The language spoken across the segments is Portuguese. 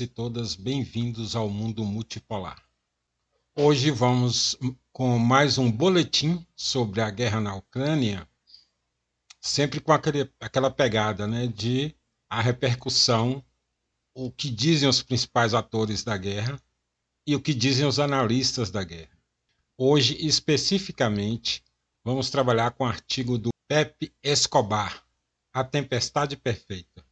e todas bem-vindos ao mundo multipolar. Hoje vamos com mais um boletim sobre a guerra na Ucrânia, sempre com aquele, aquela pegada né, de a repercussão, o que dizem os principais atores da guerra e o que dizem os analistas da guerra. Hoje, especificamente, vamos trabalhar com o artigo do Pepe Escobar, A Tempestade Perfeita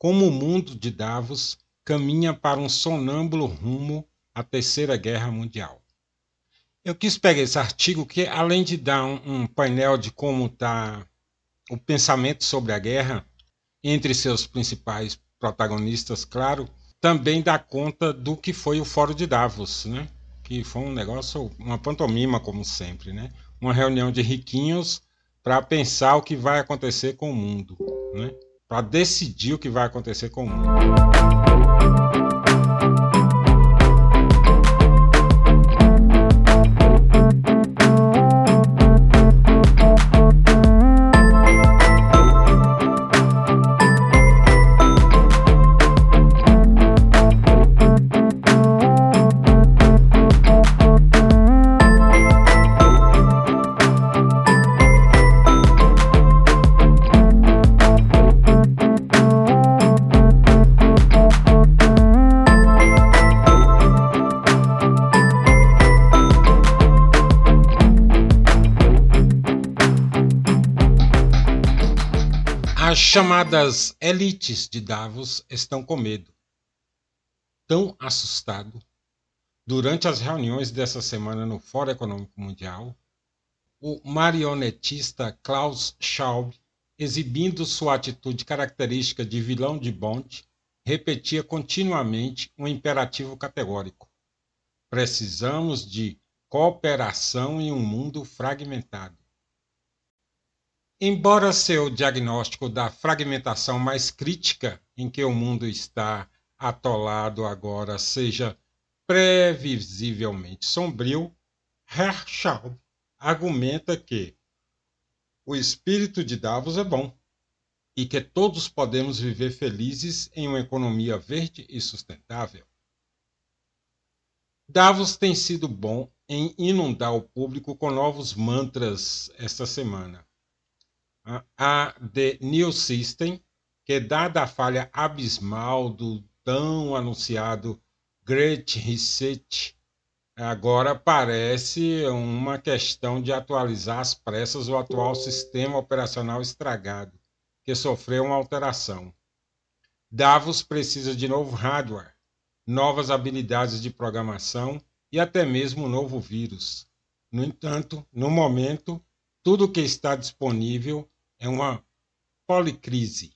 como o mundo de Davos caminha para um sonâmbulo rumo à Terceira Guerra Mundial. Eu quis pegar esse artigo que, além de dar um, um painel de como está o pensamento sobre a guerra, entre seus principais protagonistas, claro, também dá conta do que foi o Fórum de Davos, né? que foi um negócio, uma pantomima, como sempre, né? uma reunião de riquinhos para pensar o que vai acontecer com o mundo. Né? Para decidir o que vai acontecer com o mundo. Chamadas elites de Davos estão com medo. Tão assustado, durante as reuniões dessa semana no Fórum Econômico Mundial, o marionetista Klaus Schwab, exibindo sua atitude característica de vilão de Bond, repetia continuamente um imperativo categórico: precisamos de cooperação em um mundo fragmentado. Embora seu diagnóstico da fragmentação mais crítica em que o mundo está atolado agora seja previsivelmente sombrio, Herschel argumenta que o espírito de Davos é bom e que todos podemos viver felizes em uma economia verde e sustentável. Davos tem sido bom em inundar o público com novos mantras esta semana a The New System, que dada a falha abismal do tão anunciado Great Reset, agora parece uma questão de atualizar às pressas o atual sistema operacional estragado, que sofreu uma alteração. Davos precisa de novo hardware, novas habilidades de programação e até mesmo um novo vírus. No entanto, no momento, tudo que está disponível é uma policrise,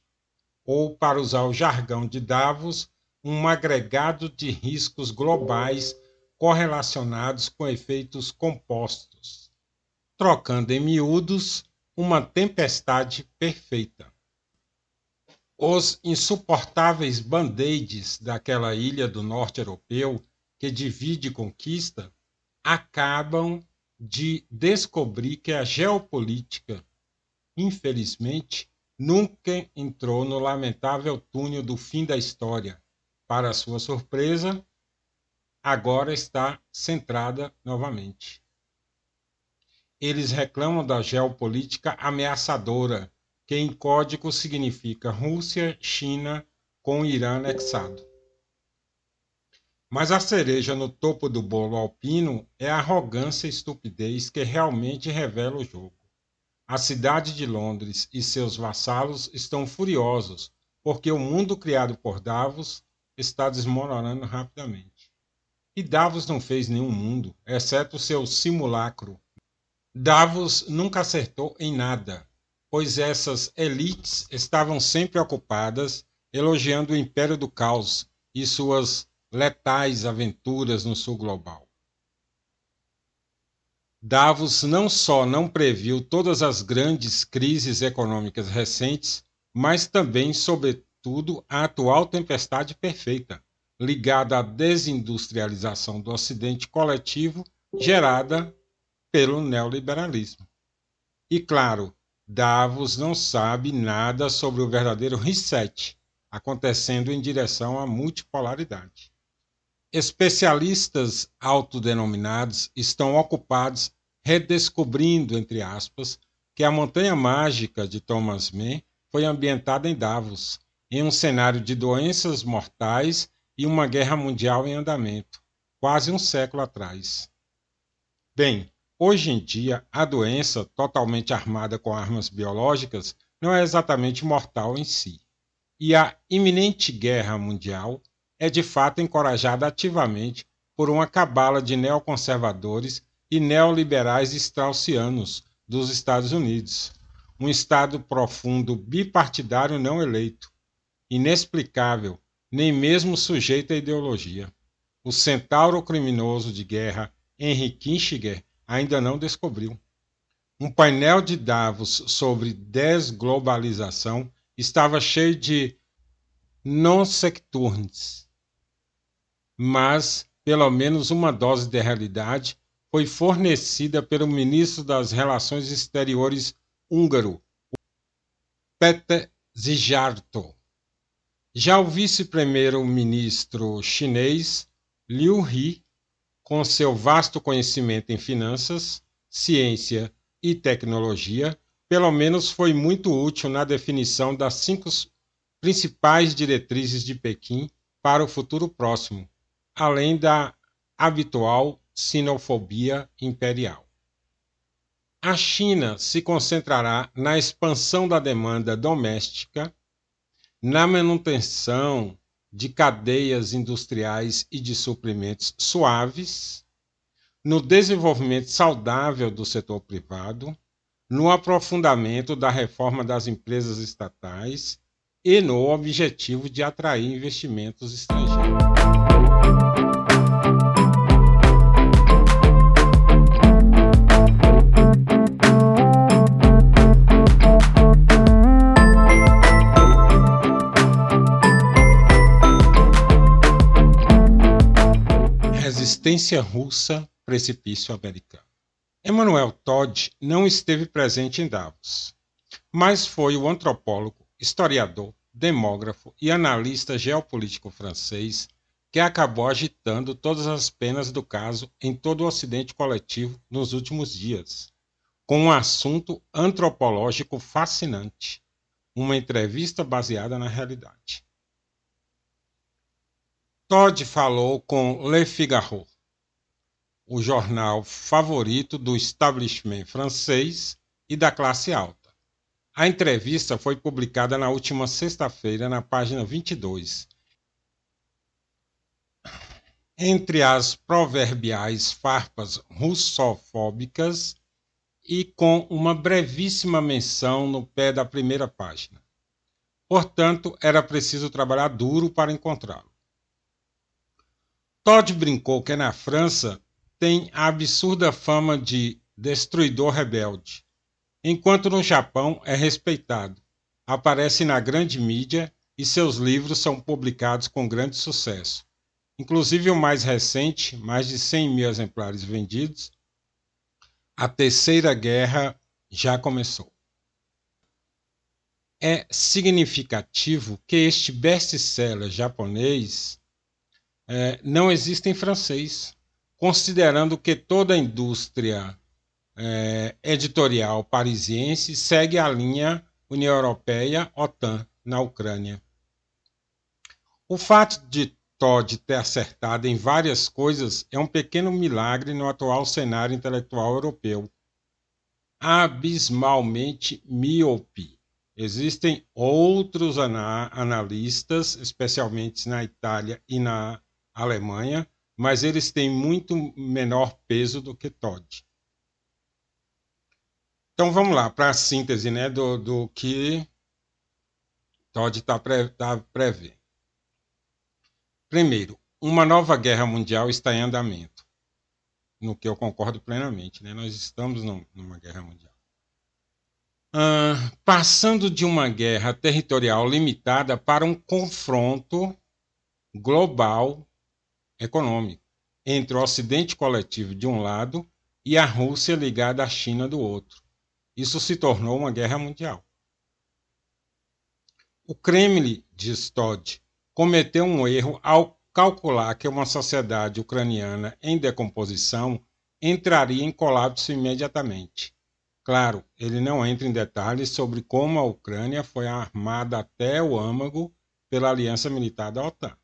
ou, para usar o jargão de Davos, um agregado de riscos globais correlacionados com efeitos compostos, trocando em miúdos uma tempestade perfeita. Os insuportáveis band-aids daquela ilha do norte europeu que divide e conquista acabam de descobrir que a geopolítica infelizmente, nunca entrou no lamentável túnel do fim da história. Para sua surpresa, agora está centrada novamente. Eles reclamam da geopolítica ameaçadora, que em código significa Rússia, China com o Irã anexado. Mas a cereja no topo do bolo alpino é a arrogância e estupidez que realmente revela o jogo. A cidade de Londres e seus vassalos estão furiosos porque o mundo criado por Davos está desmoronando rapidamente. E Davos não fez nenhum mundo, exceto seu simulacro. Davos nunca acertou em nada, pois essas elites estavam sempre ocupadas elogiando o império do caos e suas letais aventuras no sul global. Davos não só não previu todas as grandes crises econômicas recentes, mas também, sobretudo, a atual tempestade perfeita, ligada à desindustrialização do Ocidente coletivo gerada pelo neoliberalismo. E claro, Davos não sabe nada sobre o verdadeiro reset, acontecendo em direção à multipolaridade. Especialistas autodenominados estão ocupados redescobrindo, entre aspas, que a Montanha Mágica de Thomas Mann foi ambientada em Davos, em um cenário de doenças mortais e uma guerra mundial em andamento, quase um século atrás. Bem, hoje em dia, a doença, totalmente armada com armas biológicas, não é exatamente mortal em si. E a iminente guerra mundial é de fato encorajada ativamente por uma cabala de neoconservadores e neoliberais straussianos dos Estados Unidos, um Estado profundo bipartidário não eleito, inexplicável, nem mesmo sujeito à ideologia. O centauro criminoso de guerra Henry Kissinger ainda não descobriu. Um painel de Davos sobre desglobalização estava cheio de non-secturnes, mas pelo menos uma dose de realidade foi fornecida pelo ministro das Relações Exteriores húngaro, Peter Zijarto. Já o vice-primeiro-ministro chinês, Liu He, com seu vasto conhecimento em finanças, ciência e tecnologia, pelo menos foi muito útil na definição das cinco principais diretrizes de Pequim para o futuro próximo, além da habitual sinofobia imperial. A China se concentrará na expansão da demanda doméstica, na manutenção de cadeias industriais e de suprimentos suaves, no desenvolvimento saudável do setor privado, no aprofundamento da reforma das empresas estatais e no objetivo de atrair investimentos estrangeiros. Resistência russa, precipício americano. Emmanuel Todd não esteve presente em Davos, mas foi o antropólogo, historiador, demógrafo e analista geopolítico francês que acabou agitando todas as penas do caso em todo o Ocidente coletivo nos últimos dias, com um assunto antropológico fascinante, uma entrevista baseada na realidade. Todd falou com Le Figaro, o jornal favorito do establishment francês e da classe alta. A entrevista foi publicada na última sexta-feira na página 22. Entre as proverbiais farpas russofóbicas e com uma brevíssima menção no pé da primeira página. Portanto, era preciso trabalhar duro para encontrá-lo. Todd brincou que na França tem a absurda fama de destruidor rebelde, enquanto no Japão é respeitado, aparece na grande mídia e seus livros são publicados com grande sucesso. Inclusive o mais recente, mais de 100 mil exemplares vendidos, A Terceira Guerra já começou. É significativo que este best-seller japonês é, não existe em francês considerando que toda a indústria é, editorial parisiense segue a linha União Europeia-OTAN na Ucrânia. O fato de Todd ter acertado em várias coisas é um pequeno milagre no atual cenário intelectual europeu. Abismalmente míope. Existem outros analistas, especialmente na Itália e na Alemanha, mas eles têm muito menor peso do que Todd. Então vamos lá para a síntese né, do, do que Todd está pre, tá prevendo. Primeiro, uma nova guerra mundial está em andamento, no que eu concordo plenamente. Né? Nós estamos numa guerra mundial. Passando de uma guerra territorial limitada para um confronto global econômico entre o Ocidente coletivo de um lado e a Rússia ligada à China do outro. Isso se tornou uma guerra mundial. O Kremlin, diz Todd, cometeu um erro ao calcular que uma sociedade ucraniana em decomposição entraria em colapso imediatamente. Claro, ele não entra em detalhes sobre como a Ucrânia foi armada até o âmago pela aliança militar da OTAN.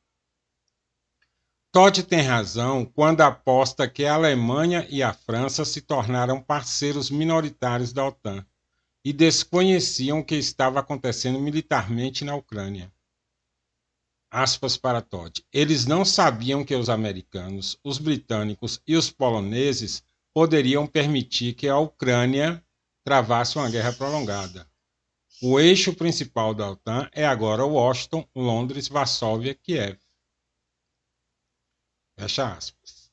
Todd tem razão quando aposta que a Alemanha e a França se tornaram parceiros minoritários da OTAN e desconheciam o que estava acontecendo militarmente na Ucrânia aspas para Todd. Eles não sabiam que os americanos, os britânicos e os poloneses poderiam permitir que a Ucrânia travasse uma guerra prolongada. O eixo principal da OTAN é agora Washington, Londres, Varsóvia, Kiev. Fecha aspas.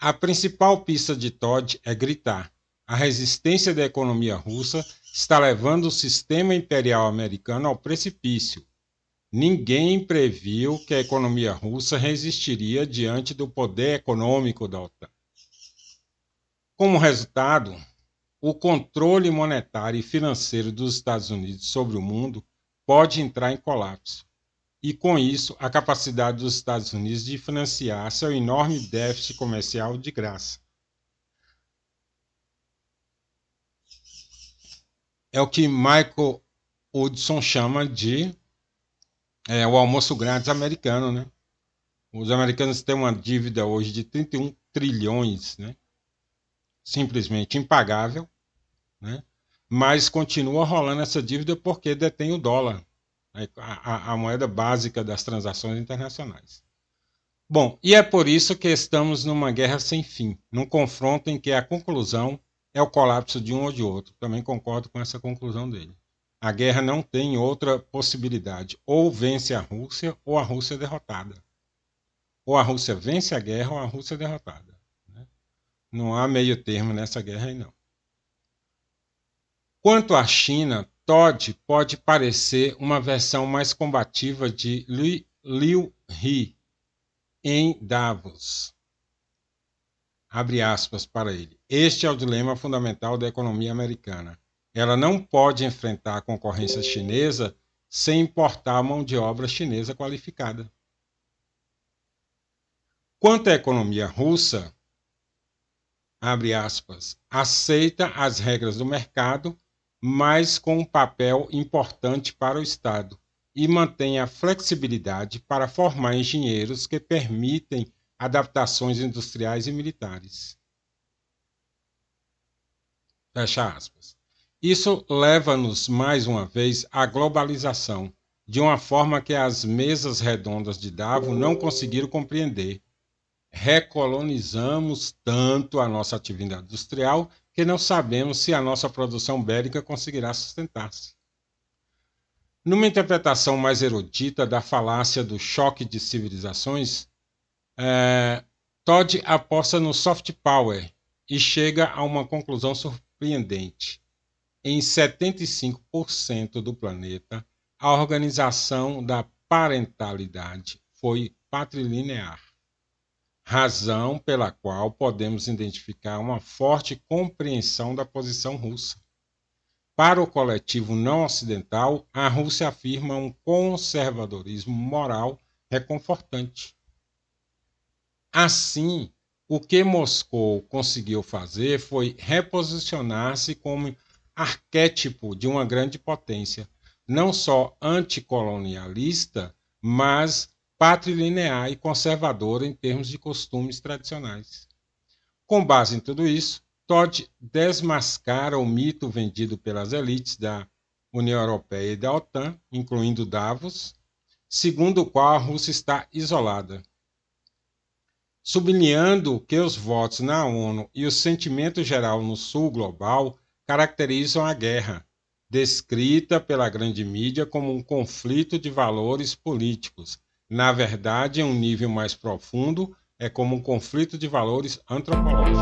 A principal pista de Todd é gritar. A resistência da economia russa está levando o sistema imperial americano ao precipício Ninguém previu que a economia russa resistiria diante do poder econômico da OTAN. Como resultado, o controle monetário e financeiro dos Estados Unidos sobre o mundo pode entrar em colapso. E com isso, a capacidade dos Estados Unidos de financiar seu enorme déficit comercial de graça. É o que Michael Hudson chama de é, o almoço grátis americano, né? Os americanos têm uma dívida hoje de 31 trilhões, né? Simplesmente impagável, né? Mas continua rolando essa dívida porque detém o dólar? A, a, a moeda básica das transações internacionais. Bom, e é por isso que estamos numa guerra sem fim, num confronto em que a conclusão é o colapso de um ou de outro. Também concordo com essa conclusão dele. A guerra não tem outra possibilidade. Ou vence a Rússia, ou a Rússia é derrotada. Ou a Rússia vence a guerra, ou a Rússia é derrotada. Né? Não há meio termo nessa guerra aí, não. Quanto à China, Todd pode parecer uma versão mais combativa de Liu He em Davos. Abre aspas para ele. Este é o dilema fundamental da economia americana ela não pode enfrentar a concorrência chinesa sem importar mão de obra chinesa qualificada. Quanto à economia russa, abre aspas, aceita as regras do mercado, mas com um papel importante para o Estado e mantém a flexibilidade para formar engenheiros que permitem adaptações industriais e militares. Fecha aspas. Isso leva-nos, mais uma vez, à globalização, de uma forma que as mesas redondas de Davos não conseguiram compreender. Recolonizamos tanto a nossa atividade industrial que não sabemos se a nossa produção bélica conseguirá sustentar-se. Numa interpretação mais erudita da falácia do choque de civilizações, é, Todd aposta no soft power e chega a uma conclusão surpreendente em 75% do planeta, a organização da parentalidade foi patrilinear, razão pela qual podemos identificar uma forte compreensão da posição russa. Para o coletivo não ocidental, a Rússia afirma um conservadorismo moral reconfortante. Assim, o que Moscou conseguiu fazer foi reposicionar-se como arquétipo de uma grande potência, não só anticolonialista, mas patrilinear e conservadora em termos de costumes tradicionais. Com base em tudo isso, Todd desmascara o mito vendido pelas elites da União Europeia e da OTAN, incluindo Davos, segundo o qual a Rússia está isolada. Sublinhando que os votos na ONU e o sentimento geral no Sul global caracterizam a guerra, descrita pela grande mídia como um conflito de valores políticos. Na verdade, em um nível mais profundo, é como um conflito de valores antropológicos.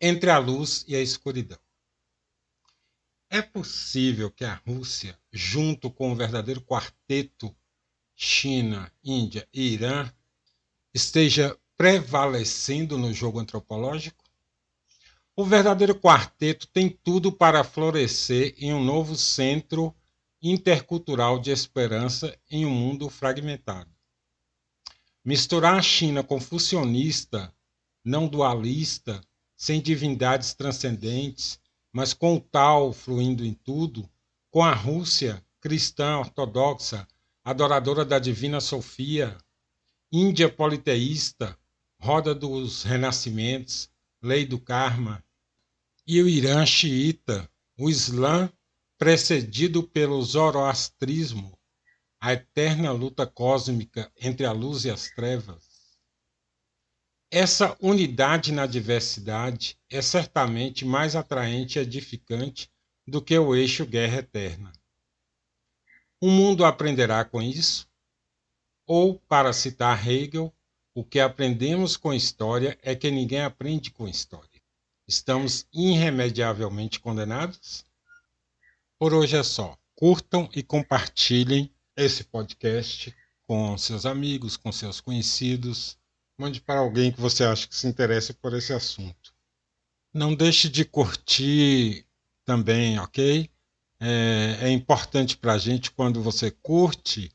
entre a luz e a escuridão. É possível que a Rússia, junto com o verdadeiro quarteto China, Índia e Irã, esteja prevalecendo no jogo antropológico? O verdadeiro quarteto tem tudo para florescer em um novo centro intercultural de esperança em um mundo fragmentado. Misturar a China confucionista, não dualista, sem divindades transcendentes, mas com o tal fluindo em tudo, com a Rússia cristã ortodoxa, adoradora da Divina Sofia, Índia politeísta, roda dos renascimentos, lei do karma, e o Irã xiita, o Islã precedido pelo zoroastrismo, a eterna luta cósmica entre a luz e as trevas. Essa unidade na diversidade é certamente mais atraente e edificante do que o eixo guerra eterna. O mundo aprenderá com isso? Ou, para citar Hegel, o que aprendemos com história é que ninguém aprende com história. Estamos irremediavelmente condenados? Por hoje é só. Curtam e compartilhem esse podcast com seus amigos, com seus conhecidos Mande para alguém que você acha que se interesse por esse assunto. Não deixe de curtir também, ok? É, é importante para a gente quando você curte,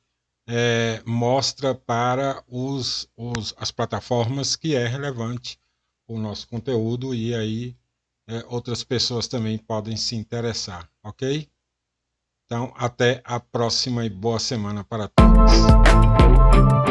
é, mostra para os, os, as plataformas que é relevante o nosso conteúdo e aí é, outras pessoas também podem se interessar, ok? Então, até a próxima e boa semana para todos.